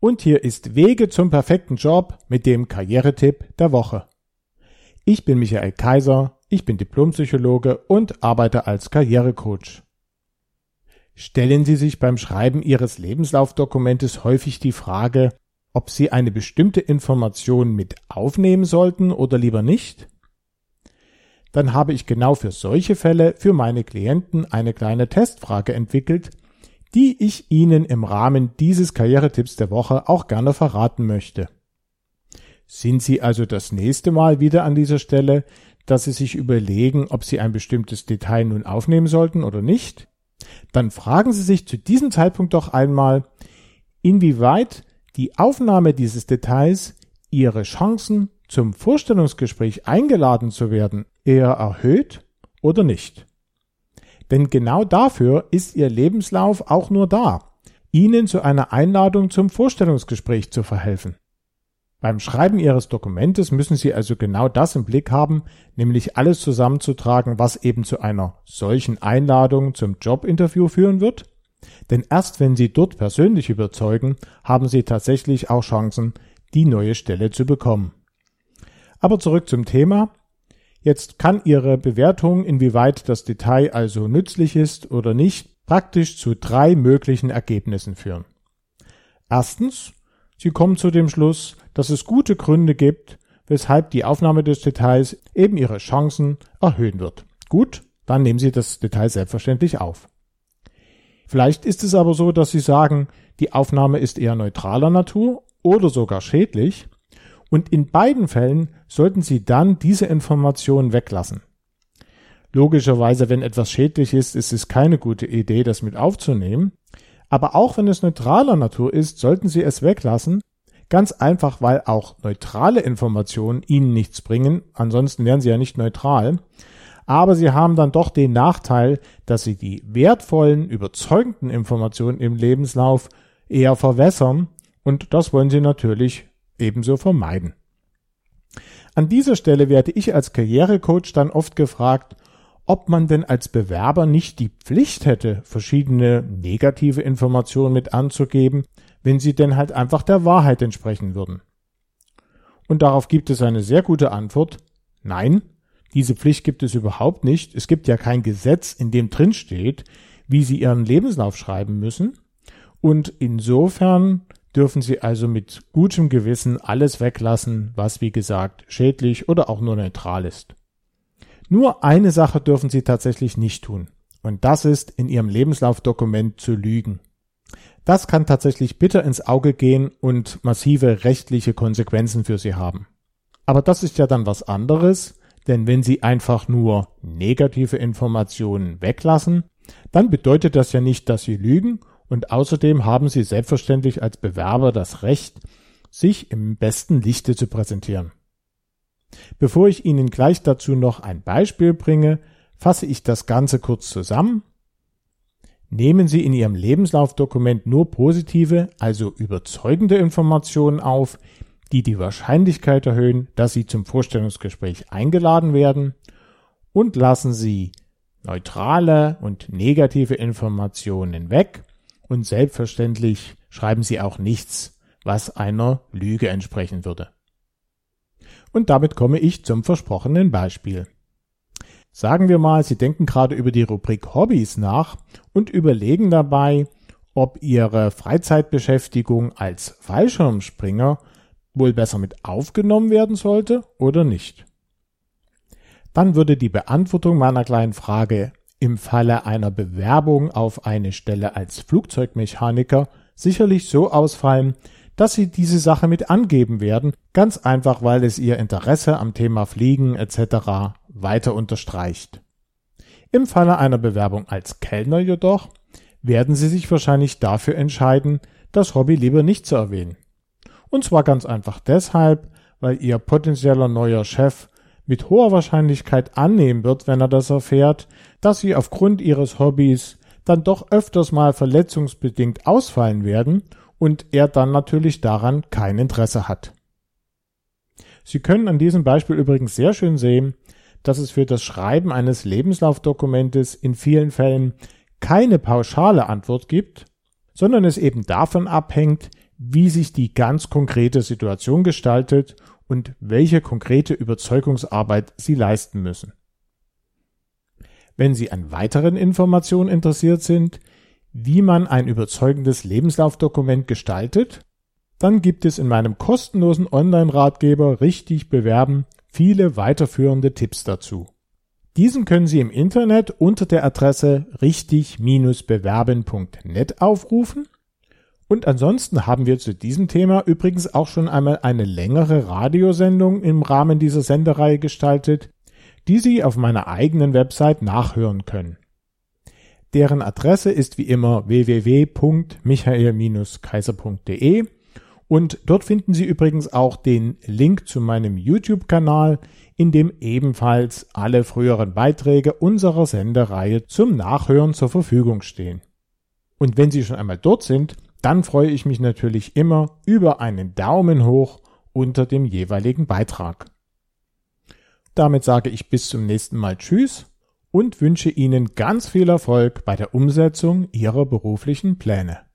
und hier ist Wege zum perfekten Job mit dem Karrieretipp der Woche. Ich bin Michael Kaiser, ich bin Diplompsychologe und arbeite als Karrierecoach. Stellen Sie sich beim Schreiben Ihres Lebenslaufdokumentes häufig die Frage, ob Sie eine bestimmte Information mit aufnehmen sollten oder lieber nicht? Dann habe ich genau für solche Fälle für meine Klienten eine kleine Testfrage entwickelt, die ich Ihnen im Rahmen dieses Karrieretipps der Woche auch gerne verraten möchte. Sind Sie also das nächste Mal wieder an dieser Stelle, dass Sie sich überlegen, ob Sie ein bestimmtes Detail nun aufnehmen sollten oder nicht? Dann fragen Sie sich zu diesem Zeitpunkt doch einmal, inwieweit die Aufnahme dieses Details Ihre Chancen zum Vorstellungsgespräch eingeladen zu werden eher erhöht oder nicht. Denn genau dafür ist Ihr Lebenslauf auch nur da, Ihnen zu einer Einladung zum Vorstellungsgespräch zu verhelfen. Beim Schreiben Ihres Dokumentes müssen Sie also genau das im Blick haben, nämlich alles zusammenzutragen, was eben zu einer solchen Einladung zum Jobinterview führen wird. Denn erst wenn Sie dort persönlich überzeugen, haben Sie tatsächlich auch Chancen, die neue Stelle zu bekommen. Aber zurück zum Thema. Jetzt kann Ihre Bewertung, inwieweit das Detail also nützlich ist oder nicht, praktisch zu drei möglichen Ergebnissen führen. Erstens, Sie kommen zu dem Schluss, dass es gute Gründe gibt, weshalb die Aufnahme des Details eben Ihre Chancen erhöhen wird. Gut, dann nehmen Sie das Detail selbstverständlich auf. Vielleicht ist es aber so, dass Sie sagen, die Aufnahme ist eher neutraler Natur oder sogar schädlich und in beiden Fällen sollten Sie dann diese Informationen weglassen. Logischerweise, wenn etwas schädlich ist, ist es keine gute Idee, das mit aufzunehmen. Aber auch wenn es neutraler Natur ist, sollten Sie es weglassen. Ganz einfach, weil auch neutrale Informationen Ihnen nichts bringen. Ansonsten wären Sie ja nicht neutral. Aber Sie haben dann doch den Nachteil, dass Sie die wertvollen, überzeugenden Informationen im Lebenslauf eher verwässern. Und das wollen Sie natürlich ebenso vermeiden. An dieser Stelle werde ich als Karrierecoach dann oft gefragt, ob man denn als Bewerber nicht die Pflicht hätte, verschiedene negative Informationen mit anzugeben, wenn sie denn halt einfach der Wahrheit entsprechen würden. Und darauf gibt es eine sehr gute Antwort. Nein, diese Pflicht gibt es überhaupt nicht. Es gibt ja kein Gesetz, in dem drin steht, wie Sie Ihren Lebenslauf schreiben müssen. Und insofern dürfen Sie also mit gutem Gewissen alles weglassen, was wie gesagt schädlich oder auch nur neutral ist. Nur eine Sache dürfen Sie tatsächlich nicht tun. Und das ist, in Ihrem Lebenslaufdokument zu lügen. Das kann tatsächlich bitter ins Auge gehen und massive rechtliche Konsequenzen für Sie haben. Aber das ist ja dann was anderes, denn wenn Sie einfach nur negative Informationen weglassen, dann bedeutet das ja nicht, dass Sie lügen und außerdem haben Sie selbstverständlich als Bewerber das Recht, sich im besten Lichte zu präsentieren. Bevor ich Ihnen gleich dazu noch ein Beispiel bringe, fasse ich das Ganze kurz zusammen. Nehmen Sie in Ihrem Lebenslaufdokument nur positive, also überzeugende Informationen auf, die die Wahrscheinlichkeit erhöhen, dass Sie zum Vorstellungsgespräch eingeladen werden und lassen Sie neutrale und negative Informationen weg und selbstverständlich schreiben Sie auch nichts, was einer Lüge entsprechen würde. Und damit komme ich zum versprochenen Beispiel. Sagen wir mal, Sie denken gerade über die Rubrik Hobbys nach und überlegen dabei, ob Ihre Freizeitbeschäftigung als Fallschirmspringer wohl besser mit aufgenommen werden sollte oder nicht. Dann würde die Beantwortung meiner kleinen Frage im Falle einer Bewerbung auf eine Stelle als Flugzeugmechaniker sicherlich so ausfallen, dass Sie diese Sache mit angeben werden, ganz einfach, weil es Ihr Interesse am Thema Fliegen etc. weiter unterstreicht. Im Falle einer Bewerbung als Kellner jedoch werden Sie sich wahrscheinlich dafür entscheiden, das Hobby lieber nicht zu erwähnen. Und zwar ganz einfach deshalb, weil Ihr potenzieller neuer Chef mit hoher Wahrscheinlichkeit annehmen wird, wenn er das erfährt, dass sie aufgrund ihres Hobbys dann doch öfters mal verletzungsbedingt ausfallen werden und er dann natürlich daran kein Interesse hat. Sie können an diesem Beispiel übrigens sehr schön sehen, dass es für das Schreiben eines Lebenslaufdokumentes in vielen Fällen keine pauschale Antwort gibt, sondern es eben davon abhängt, wie sich die ganz konkrete Situation gestaltet und welche konkrete Überzeugungsarbeit Sie leisten müssen. Wenn Sie an weiteren Informationen interessiert sind, wie man ein überzeugendes Lebenslaufdokument gestaltet, dann gibt es in meinem kostenlosen Online-Ratgeber Richtig bewerben viele weiterführende Tipps dazu. Diesen können Sie im Internet unter der Adresse richtig-bewerben.net aufrufen. Und ansonsten haben wir zu diesem Thema übrigens auch schon einmal eine längere Radiosendung im Rahmen dieser Sendereihe gestaltet, die Sie auf meiner eigenen Website nachhören können. Deren Adresse ist wie immer www.michael-kaiser.de und dort finden Sie übrigens auch den Link zu meinem YouTube-Kanal, in dem ebenfalls alle früheren Beiträge unserer Sendereihe zum Nachhören zur Verfügung stehen. Und wenn Sie schon einmal dort sind, dann freue ich mich natürlich immer über einen Daumen hoch unter dem jeweiligen Beitrag. Damit sage ich bis zum nächsten Mal Tschüss und wünsche Ihnen ganz viel Erfolg bei der Umsetzung Ihrer beruflichen Pläne.